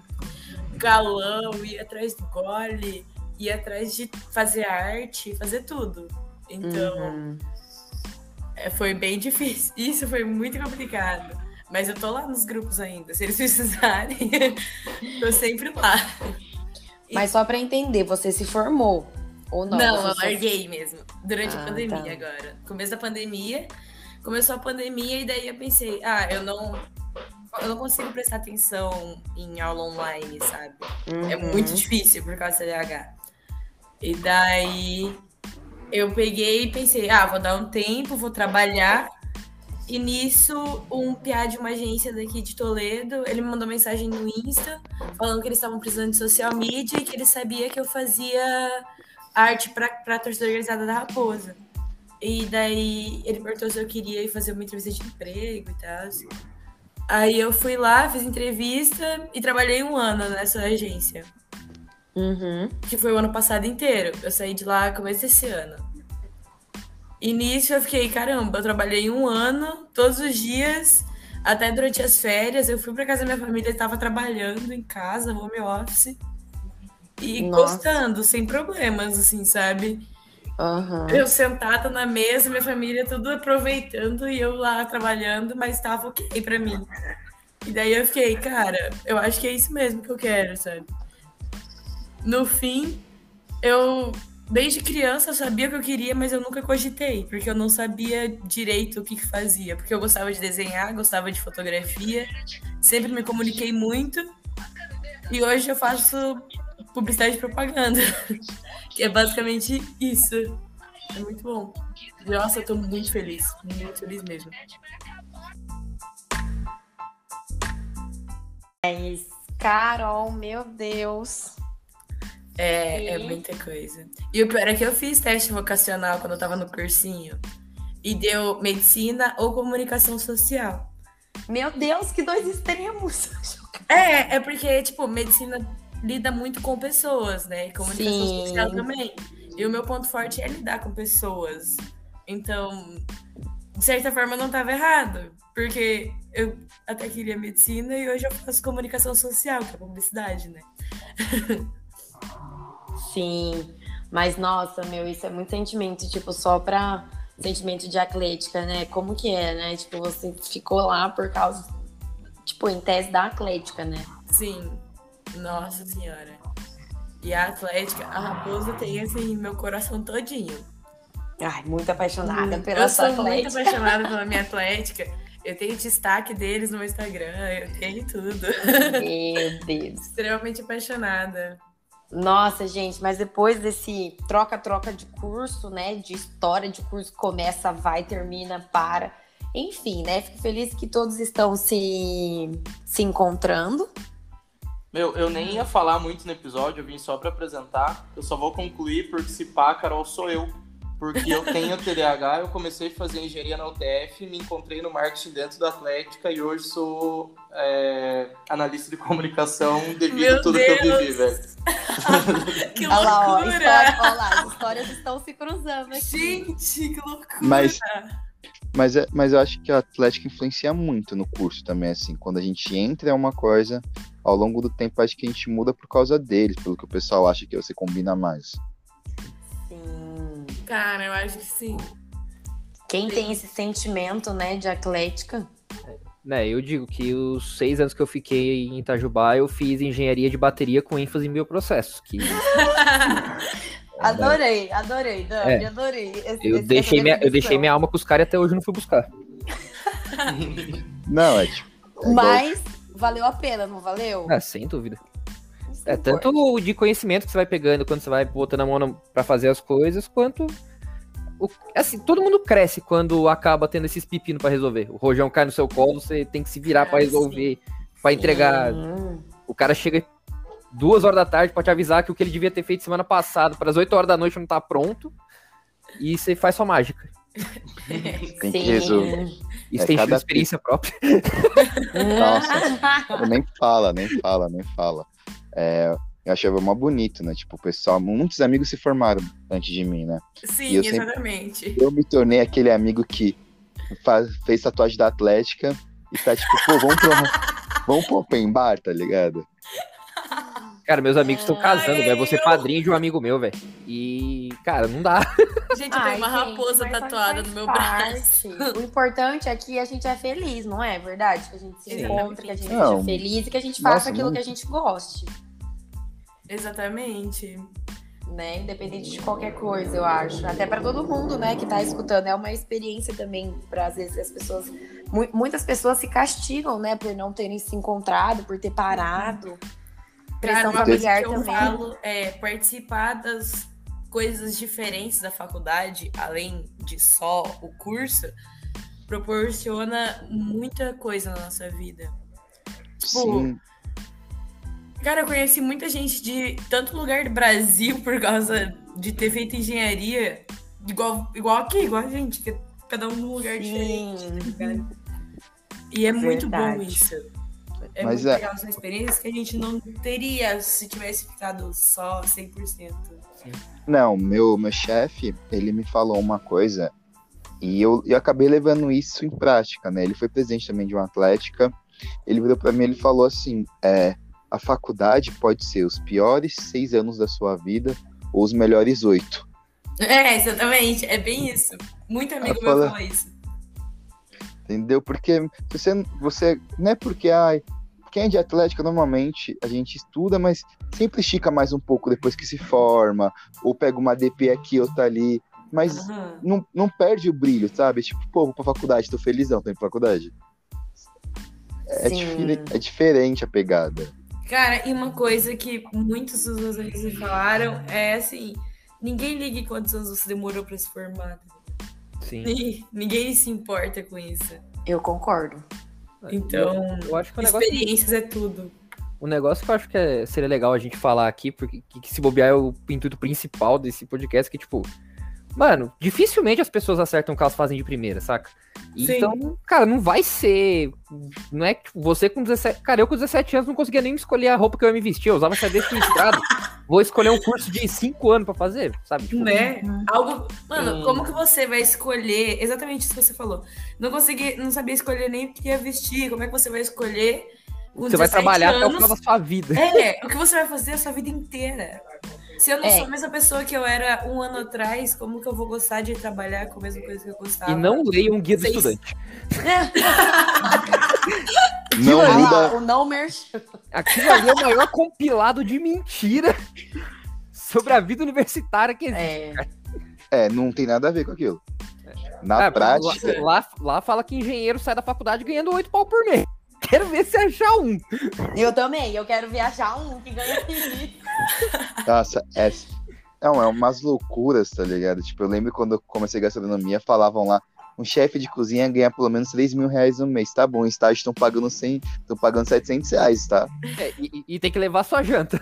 Speaker 6: galão, ir atrás do gole, ir atrás de fazer arte, fazer tudo. Então,
Speaker 1: Uhum.
Speaker 6: é, foi bem difícil. Isso foi muito complicado. Mas eu tô lá nos grupos ainda. Se eles precisarem, tô sempre lá.
Speaker 1: Mas só pra entender, você se formou ou não?
Speaker 6: Não, eu larguei mesmo. Durante
Speaker 1: Ah,
Speaker 6: a pandemia
Speaker 1: tá.
Speaker 6: agora. Começo da pandemia. Começou a pandemia e daí eu pensei, ah, eu não. Eu não consigo prestar atenção em aula online, sabe? É
Speaker 1: Uhum.
Speaker 6: muito difícil por causa do CDH. E daí eu peguei e pensei, ah, vou dar um tempo, vou trabalhar. E nisso, um piá de uma agência daqui de Toledo, ele me mandou mensagem no Insta, falando que eles estavam precisando de social media e que ele sabia que eu fazia arte para a torcida organizada da Raposa. E daí ele perguntou se eu queria ir fazer uma entrevista de emprego e tal. Aí eu fui lá, fiz entrevista e trabalhei um ano nessa agência
Speaker 1: Uhum.
Speaker 6: que foi o ano passado inteiro. Eu saí de lá começo desse ano. Nisso eu fiquei, caramba, eu trabalhei um ano, todos os dias, até durante as férias. Eu fui pra casa da minha família, estava trabalhando em casa, home office. E
Speaker 1: Nossa.
Speaker 6: gostando, sem problemas, assim, sabe?
Speaker 1: Aham.
Speaker 6: Eu sentada na mesa, minha família tudo aproveitando e eu lá trabalhando, mas tava ok pra mim. E daí eu fiquei, cara, eu acho que é isso mesmo que eu quero, sabe? No fim, eu desde criança sabia o que eu queria, mas eu nunca cogitei, porque eu não sabia direito o que, que fazia. Porque eu gostava de desenhar, gostava de fotografia, sempre me comuniquei muito. E hoje eu faço publicidade e propaganda, que é basicamente isso. É muito bom. Nossa, eu tô muito feliz, muito feliz mesmo.
Speaker 1: Carol, meu Deus.
Speaker 6: É, é
Speaker 1: E?
Speaker 6: muita coisa. E o pior é que eu fiz teste vocacional quando eu tava no cursinho. E deu medicina ou comunicação social.
Speaker 1: Meu Deus, que dois extremos.
Speaker 6: É, é porque, tipo, medicina lida muito com pessoas, né? E comunicação
Speaker 1: Sim.
Speaker 6: social também. E o meu ponto forte é lidar com pessoas. Então, de certa forma, eu não tava errado. Porque eu até queria medicina e hoje eu faço comunicação social, que é publicidade, né?
Speaker 1: Sim, mas nossa, meu, isso é muito sentimento, tipo, só pra sentimento de atlética, né? Como que é, né? Tipo, você ficou lá por causa, tipo, em tese da atlética, né?
Speaker 6: Sim, nossa senhora. E a Atlética, a Raposa tem assim meu coração todinho.
Speaker 1: Ai, muito apaixonada
Speaker 6: Hum,
Speaker 1: pela
Speaker 6: eu
Speaker 1: sua
Speaker 6: sou muito
Speaker 1: atlética.
Speaker 6: apaixonada pela minha Atlética. Eu tenho destaque deles no meu Instagram, eu tenho tudo.
Speaker 1: Meu Deus.
Speaker 6: Extremamente apaixonada.
Speaker 1: Nossa, gente, mas depois desse troca-troca de curso, né? De história de curso, começa, vai, termina, para. Enfim, né? Fico feliz que todos estão se, se encontrando.
Speaker 2: Meu, eu nem ia falar muito no episódio, eu vim só pra apresentar. Eu só vou concluir porque se pá, Carol, sou eu. Porque eu tenho TDAH, eu comecei a fazer engenharia na UTF, me encontrei no marketing dentro da Atlética e hoje sou é, analista de comunicação devido
Speaker 6: Meu
Speaker 2: a tudo que eu
Speaker 6: Deus!
Speaker 2: vivi, velho.
Speaker 6: que
Speaker 1: Olha lá, ó,
Speaker 6: loucura!
Speaker 1: história, olha lá, as histórias estão se cruzando aqui.
Speaker 6: Gente, que loucura!
Speaker 5: Mas- Mas, é, mas eu acho que a Atlética influencia muito no curso também, assim. Quando a gente entra é uma coisa, ao longo do tempo acho que a gente muda por causa deles, pelo que o pessoal acha que você combina mais.
Speaker 1: Sim.
Speaker 6: Cara, eu acho que sim.
Speaker 1: Quem tem esse sentimento, né, de atlética?
Speaker 3: Né, eu digo que os seis anos que eu fiquei em Itajubá, eu fiz engenharia de bateria com ênfase em bioprocessos. Que
Speaker 1: Adorei, adorei, Dani,
Speaker 3: É.
Speaker 1: adorei. esse-
Speaker 3: eu
Speaker 1: esse-
Speaker 3: deixei, minha, eu deixei minha alma com os caras e até hoje eu não fui buscar.
Speaker 5: Não, é tipo. é igual-
Speaker 1: Mas valeu a pena, não valeu?
Speaker 3: Ah, sem dúvida.
Speaker 1: Isso
Speaker 3: É,
Speaker 1: importa.
Speaker 3: tanto de conhecimento que você vai pegando quando você vai botando a mão pra fazer as coisas, quanto. O- assim, todo mundo cresce quando acaba tendo esses pepinos pra resolver. O rojão cai no seu colo, você tem que se virar pra
Speaker 6: Ah,
Speaker 3: resolver, pra entregar.
Speaker 1: Sim.
Speaker 3: O cara chega duas horas da tarde pra te avisar que o que ele devia ter feito semana passada, para as 8 horas da noite, não tá pronto. E você faz sua mágica.
Speaker 5: Tem que resolver.
Speaker 3: Isso
Speaker 5: É,
Speaker 3: tem
Speaker 5: cada
Speaker 3: experiência própria.
Speaker 5: Nossa. nem fala, nem fala, nem fala. É, eu achava mó bonito, né? Tipo, o pessoal, muitos amigos se formaram antes de mim, né?
Speaker 6: Sim,
Speaker 5: E eu sempre-
Speaker 6: exatamente.
Speaker 5: Eu me tornei aquele amigo que faz- fez tatuagem da Atlética e tá tipo, pô, vamos pro, vamos pro open bar, tá ligado?
Speaker 3: Cara, meus amigos estão casando, velho. Você
Speaker 6: eu-
Speaker 3: padrinho de um amigo meu, velho. E, cara, não dá.
Speaker 6: Gente, eu
Speaker 1: Ai,
Speaker 6: tenho uma
Speaker 1: gente,
Speaker 6: raposa tatuada no meu
Speaker 1: parte.
Speaker 6: braço.
Speaker 1: O importante é que a gente é feliz, não é verdade? Que a gente se
Speaker 6: Sim.
Speaker 1: encontre, que a gente
Speaker 5: Não.
Speaker 1: seja feliz e que a gente faça
Speaker 5: Nossa,
Speaker 1: aquilo
Speaker 5: muito.
Speaker 1: que a gente goste,
Speaker 6: Exatamente.
Speaker 1: né? Independente de qualquer coisa, eu acho. Até pra todo mundo, né, que tá escutando. É uma experiência também para às vezes as pessoas. mu- muitas pessoas se castigam, né, por não terem se encontrado, por ter parado. Pressão
Speaker 6: Cara,
Speaker 1: familiar
Speaker 6: que eu
Speaker 1: também.
Speaker 6: falo é participar das coisas diferentes da faculdade, além de só o curso, proporciona muita coisa na nossa vida. Tipo,
Speaker 5: Sim,
Speaker 6: Cara, eu conheci muita gente de tanto lugar do Brasil por causa de ter feito engenharia, igual, igual aqui, igual a gente, que é cada um num lugar diferente.
Speaker 1: Sim.
Speaker 6: tá ligado? E é muito bom isso. É
Speaker 5: Mas
Speaker 6: muito
Speaker 5: é-
Speaker 6: legal, são experiências que a gente não teria se tivesse ficado só 100%.
Speaker 5: Não, meu, meu chefe, ele me falou uma coisa e eu, eu acabei levando isso em prática, né? Ele foi presidente também de uma atlética. Ele virou pra mim e ele falou assim: é, a faculdade pode ser os piores seis anos da sua vida ou os melhores oito.
Speaker 6: É, exatamente, é bem isso. Muito amigo
Speaker 5: Eu
Speaker 6: meu
Speaker 5: falo-
Speaker 6: fala isso.
Speaker 5: Entendeu? Porque você, você. Não é porque, ai. Quem é de atlética, normalmente a gente estuda, mas sempre estica mais um pouco depois que se forma, ou pega uma DP aqui, outra ali. Mas
Speaker 6: Aham.
Speaker 5: não, não perde o brilho, sabe? Tipo, pô, vou pra faculdade, tô felizão, tô indo pra faculdade. É, difere- é diferente a pegada.
Speaker 6: Cara, e uma coisa que muitos dos meus amigos me falaram é assim: ninguém liga quantos anos você demorou pra se formar.
Speaker 3: Sim.
Speaker 6: Ni- Ninguém se importa com isso.
Speaker 1: Eu concordo.
Speaker 6: Então,
Speaker 3: Eu acho que o negócio,
Speaker 6: experiências é tudo.
Speaker 3: o negócio que eu acho que é- seria legal a gente falar aqui, porque que, que se bobear é o intuito principal desse podcast, que, tipo, mano, dificilmente as pessoas acertam o que elas fazem de primeira, saca?
Speaker 6: Sim.
Speaker 3: Então, cara, não vai ser. Não é que tipo, você com 17. Cara, eu com 17 anos não conseguia nem escolher a roupa que eu ia me vestir, eu usava xadrez listrado. vou escolher um curso de cinco anos pra fazer, sabe? Tipo,
Speaker 6: Né? Algo. Mano,
Speaker 1: Sim.
Speaker 6: como que você vai escolher? Exatamente isso que você falou. Não consegui, não sabia escolher nem o que ia vestir. Como é que você vai escolher? com
Speaker 3: Você vai
Speaker 6: 17
Speaker 3: trabalhar até o
Speaker 6: anos?
Speaker 3: final da sua vida.
Speaker 6: É, o que você vai fazer a sua vida inteira. Se eu não
Speaker 1: É.
Speaker 6: sou a mesma pessoa que eu era um ano atrás, como que eu vou gostar de trabalhar com a mesma coisa que eu gostava?
Speaker 3: E não leia um guia do
Speaker 6: Seis-
Speaker 3: estudante.
Speaker 5: Não
Speaker 1: lá,
Speaker 5: muda.
Speaker 1: o não merchan.
Speaker 3: Aquilo ali é o maior compilado de mentira sobre a vida universitária que existe.
Speaker 1: É,
Speaker 5: É, não tem nada a ver com aquilo. Na
Speaker 3: Ah,
Speaker 5: prática,
Speaker 3: Lá, lá fala que engenheiro sai da faculdade ganhando 8 pau por mês. Quero ver se achar um.
Speaker 1: eu também. Eu quero viajar um que ganha isso.
Speaker 5: Nossa, é, não, é umas loucuras, tá ligado? Tipo, eu lembro quando eu comecei gastronomia, falavam lá, um chefe de cozinha ganha pelo menos 3 mil reais no mês. Tá bom, estágio estão pagando 100, estão pagando 700 reais, tá?
Speaker 3: É, e, e- tem que levar sua janta.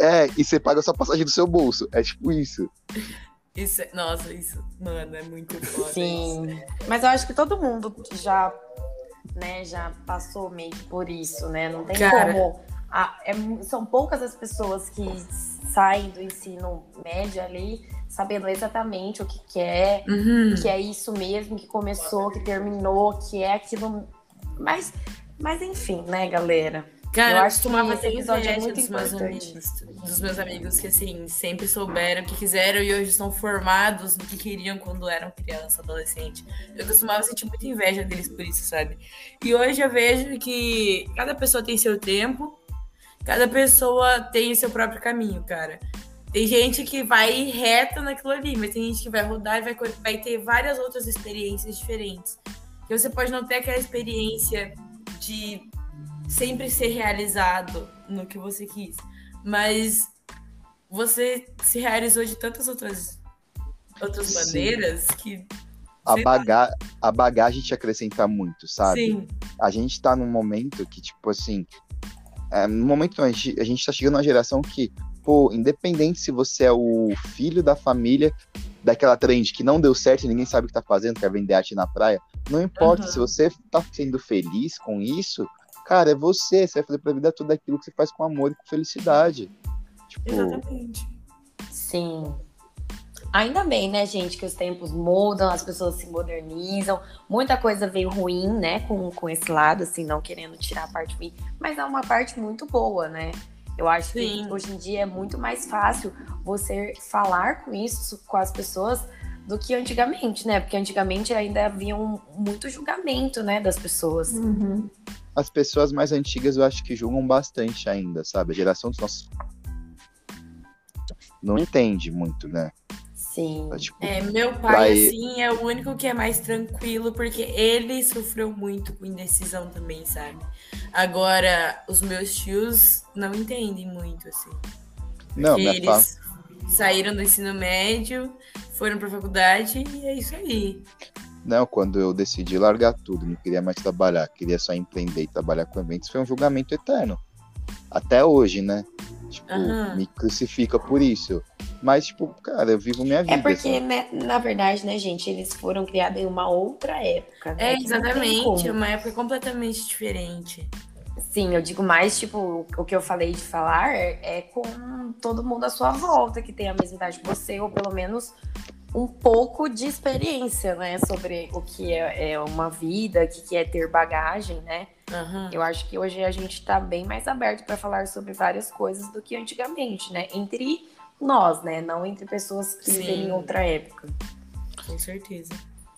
Speaker 5: É, e você paga só a passagem do seu bolso. É tipo isso.
Speaker 6: Isso é... Nossa, isso, mano, é muito foda. isso.
Speaker 1: Sim. Mas eu acho que todo mundo já, né, já passou meio que por isso, né? Não tem
Speaker 6: Cara.
Speaker 1: como. Ah, é são poucas as pessoas que saem do ensino médio ali sabendo exatamente o que quer,
Speaker 6: Uhum.
Speaker 1: que é isso mesmo, que começou, que terminou, que é aquilo. Mas, mas enfim, né, galera?
Speaker 6: Cara,
Speaker 1: Eu que
Speaker 6: costumava ter
Speaker 1: episódio é muito
Speaker 6: dos meus amigos. Dos meus amigos que, assim, sempre souberam o que quiseram e hoje são formados no que queriam quando eram criança, adolescente. Eu costumava sentir muita inveja deles por isso, sabe? E hoje eu vejo que cada pessoa tem seu tempo, cada pessoa tem o seu próprio caminho, cara. Tem gente que vai reto naquilo ali, mas tem gente que vai rodar e vai, vai ter várias outras experiências diferentes. Que você pode não ter aquela experiência de sempre ser realizado no que você quis, mas você se realizou de tantas outras outras
Speaker 5: Sim.
Speaker 6: maneiras que
Speaker 5: A,
Speaker 6: lá.
Speaker 5: baga a bagagem te acrescenta muito, sabe?
Speaker 6: sim,
Speaker 5: a gente tá num momento que, tipo assim. É, no momento a gente, a gente tá chegando numa geração que, pô, independente se você é o filho da família daquela trend que não deu certo e ninguém sabe o que tá fazendo, quer vender arte na praia, não importa,
Speaker 6: Aham.
Speaker 5: se você tá sendo feliz com isso, cara, é você, você vai fazer pra vida toda aquilo que você faz com amor e com felicidade. Tipo,
Speaker 6: exatamente.
Speaker 1: Sim. Ainda bem, né, gente, que os tempos mudam, as pessoas se modernizam. Muita coisa veio ruim, né, com, com esse lado, assim, não querendo tirar a parte ruim, mas é uma parte muito boa, né? Eu acho
Speaker 6: Sim.
Speaker 1: que hoje em dia é muito mais fácil você falar com isso com as pessoas do que antigamente, né? Porque antigamente ainda havia um, muito julgamento, né, das pessoas.
Speaker 4: Uhum.
Speaker 5: as pessoas mais antigas eu acho que julgam bastante ainda, sabe? A geração dos nossos. Não entende muito, né?
Speaker 1: Sim.
Speaker 5: Tá, tipo,
Speaker 6: É, meu pai, assim, é o único que é mais tranquilo, porque ele sofreu muito com indecisão também, sabe? Agora, os meus tios não entendem muito, assim.
Speaker 5: não,
Speaker 6: Porque
Speaker 5: minha fa...
Speaker 6: eles saíram do ensino médio, foram pra faculdade e é isso aí.
Speaker 5: Não, quando eu decidi largar tudo, não queria mais trabalhar, queria só empreender e trabalhar com eventos, foi um julgamento eterno. Até hoje, né? Tipo,
Speaker 6: Aham.
Speaker 5: me crucifica por isso. Mas, tipo, cara, eu vivo minha vida.
Speaker 1: É porque,
Speaker 5: sabe?
Speaker 1: né, na verdade, né, gente, eles foram criados em uma outra época. né,
Speaker 6: É, exatamente, é uma época completamente diferente.
Speaker 1: Sim, eu digo mais, tipo, o que eu falei de falar é, é com todo mundo à sua volta que tem a mesma idade que você, ou pelo menos um pouco de experiência, né, sobre o que é, é uma vida, o que que é ter bagagem, né?
Speaker 6: Aham.
Speaker 1: Eu acho que hoje a gente tá bem mais aberto para falar sobre várias coisas do que antigamente, né? Entre nós, né? Não entre pessoas que
Speaker 6: Sim.
Speaker 1: vivem em outra época.
Speaker 6: Com certeza.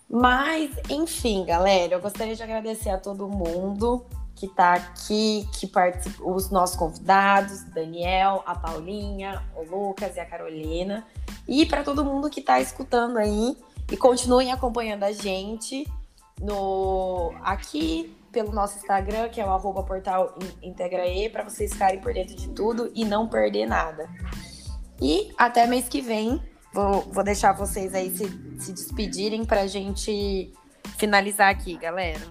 Speaker 1: Mas, enfim, galera, eu gostaria de agradecer a todo mundo que tá aqui, que participou, os nossos convidados, Daniel, a Paulinha, o Lucas e a Carolina. E para todo mundo que tá escutando aí e continuem acompanhando a gente no aqui pelo nosso Instagram, que é o arroba portal In- IntegraE, para vocês ficarem por dentro de tudo e não perder nada. E até mês que vem, vou, vou deixar vocês aí se, se despedirem pra gente finalizar aqui, galera.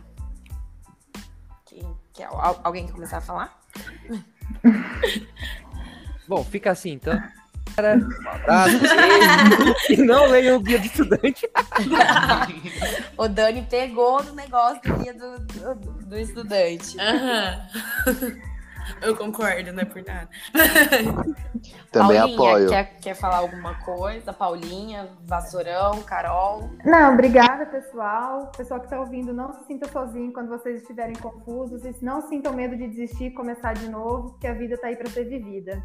Speaker 1: Quem, quer, al- alguém quer começar a falar?
Speaker 3: Bom, fica assim, então. Cara, Um abraço. E não leiam o guia do estudante.
Speaker 1: O Dani pegou no negócio do dia do, do, do estudante.
Speaker 6: Aham. Eu concordo, não é por nada.
Speaker 5: Também
Speaker 1: Paulinha,
Speaker 5: apoio.
Speaker 1: Quer, quer falar alguma coisa? Paulinha, Vassourão, Carol?
Speaker 4: Não, obrigada, pessoal. Pessoal que está ouvindo, não se sinta sozinho quando vocês estiverem confusos. E não sintam medo de desistir e começar de novo, porque a vida está aí para ser vivida.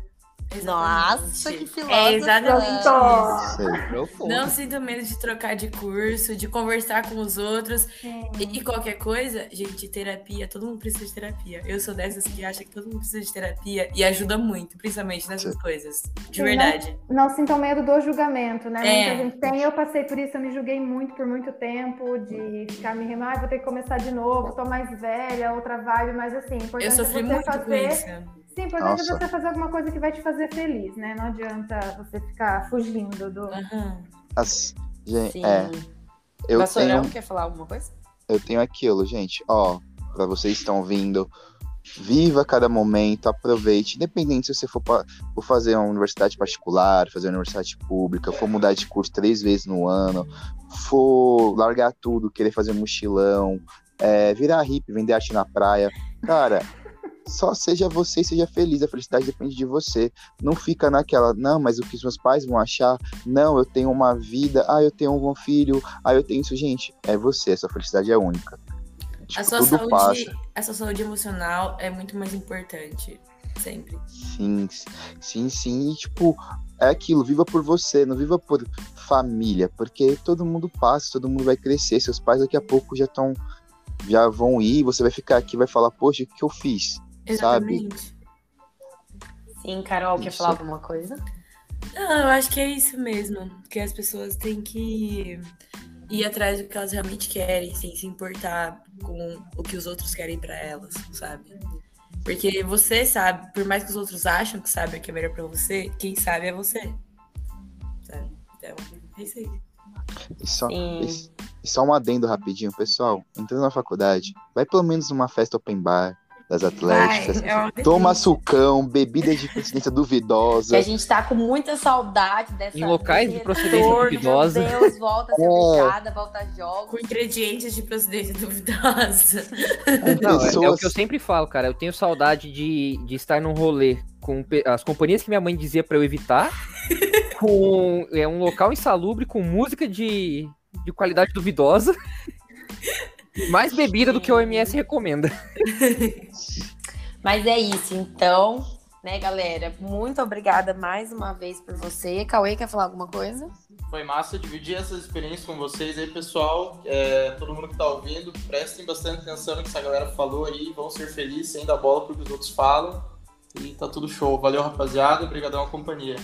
Speaker 1: Nossa, que filósofa.
Speaker 6: É exatamente isso.
Speaker 5: Sei.
Speaker 3: Profundo.
Speaker 6: Não sinta medo de trocar de curso, de conversar com os outros. E, e qualquer coisa, gente, terapia, todo mundo precisa de terapia. Eu sou dessas que acha que todo mundo precisa de terapia e ajuda muito, principalmente nessas coisas. De
Speaker 4: Sim,
Speaker 6: verdade.
Speaker 4: Não sintam medo do julgamento, né?
Speaker 6: É.
Speaker 4: Muita gente tem. Eu passei por isso, eu me julguei muito por muito tempo, de ficar me remar, ah, vou ter que começar de novo, tô mais velha, outra vibe, mas assim, importante
Speaker 6: Eu sofri
Speaker 4: é você
Speaker 6: muito
Speaker 4: fazer.
Speaker 6: com isso.
Speaker 4: Sim, importante
Speaker 5: Nossa.
Speaker 4: é você fazer alguma coisa que vai te fazer feliz, né? Não adianta você ficar fugindo do.
Speaker 6: Aham.
Speaker 5: As- gente,
Speaker 1: Sim.
Speaker 5: é, eu
Speaker 1: Vassourão,
Speaker 5: tenho,
Speaker 1: quer falar alguma coisa?
Speaker 5: eu tenho aquilo, gente. Ó, pra vocês que estão vindo, viva cada momento, aproveite. Independente se você for, pa- for fazer uma universidade particular, fazer uma universidade pública, for mudar de curso três vezes no ano, for largar tudo, querer fazer um mochilão, é, virar hippie, vender arte na praia. Cara, só seja você e seja feliz. A felicidade depende de você. Não fica naquela, não, mas o que os meus pais vão achar? Não, eu tenho uma vida, ah, eu tenho um filho, ah, eu tenho isso. Gente, é você, essa felicidade é única.
Speaker 6: A
Speaker 5: Tipo,
Speaker 6: sua,
Speaker 5: tudo
Speaker 6: saúde,
Speaker 5: passa.
Speaker 6: a sua saúde emocional é muito mais importante. Sempre.
Speaker 5: Sim, sim, sim. E, tipo, é aquilo, viva por você, não viva por família, porque todo mundo passa, todo mundo vai crescer. Seus pais daqui a pouco já estão. Já vão ir, você vai ficar aqui e vai falar, poxa, o que eu fiz? Sabe?
Speaker 6: Exatamente.
Speaker 1: Sim, Carol, quer
Speaker 5: Isso.
Speaker 1: falar alguma coisa?
Speaker 6: Não, eu acho que é isso mesmo. Que as pessoas têm que ir atrás do que elas realmente querem, sem se importar com o que os outros querem pra elas, sabe? Porque você sabe, por mais que os outros acham que sabem o que é melhor pra você, quem sabe é você. Sabe? Então, é isso aí.
Speaker 5: E só, e- e só um adendo rapidinho, pessoal. Entrando na faculdade, vai pelo menos numa festa open bar das atléticas.
Speaker 6: é
Speaker 5: Toma sucão, bebida de procedência duvidosa.
Speaker 1: Que a gente tá com muita saudade dessa.
Speaker 3: Em locais de procedência
Speaker 1: retorno,
Speaker 3: duvidosa.
Speaker 1: Meu Deus, volta a
Speaker 5: É.
Speaker 1: cervejada, volta a
Speaker 6: com
Speaker 1: jogos.
Speaker 6: ingredientes de procedência duvidosa.
Speaker 5: com
Speaker 3: Não, é, é o
Speaker 5: pessoas-
Speaker 3: que eu sempre falo, cara. Eu tenho saudade de, de estar num rolê com as companhias que minha mãe dizia pra eu evitar, com é, um local insalubre, com música de, de qualidade duvidosa, mais bebida do que a OMS recomenda.
Speaker 1: Mas é isso, então, né, galera? Muito obrigada mais uma vez por você. Cauê, quer falar alguma coisa?
Speaker 2: Foi massa dividir essas experiências com vocês aí, pessoal. É, todo mundo que tá ouvindo, prestem bastante atenção no que essa galera falou aí. Vão ser felizes, sem dar bola pro que os outros falam. E tá tudo show. Valeu, rapaziada. Obrigadão à companhia.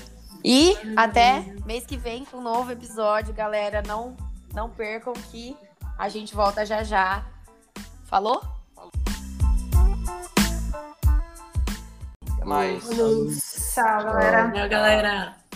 Speaker 1: E até mês que vem com um novo episódio, galera. Não, não percam que a gente volta já já. Falou?
Speaker 2: Até mais.
Speaker 4: Tchau, galera.
Speaker 6: Tchau, galera.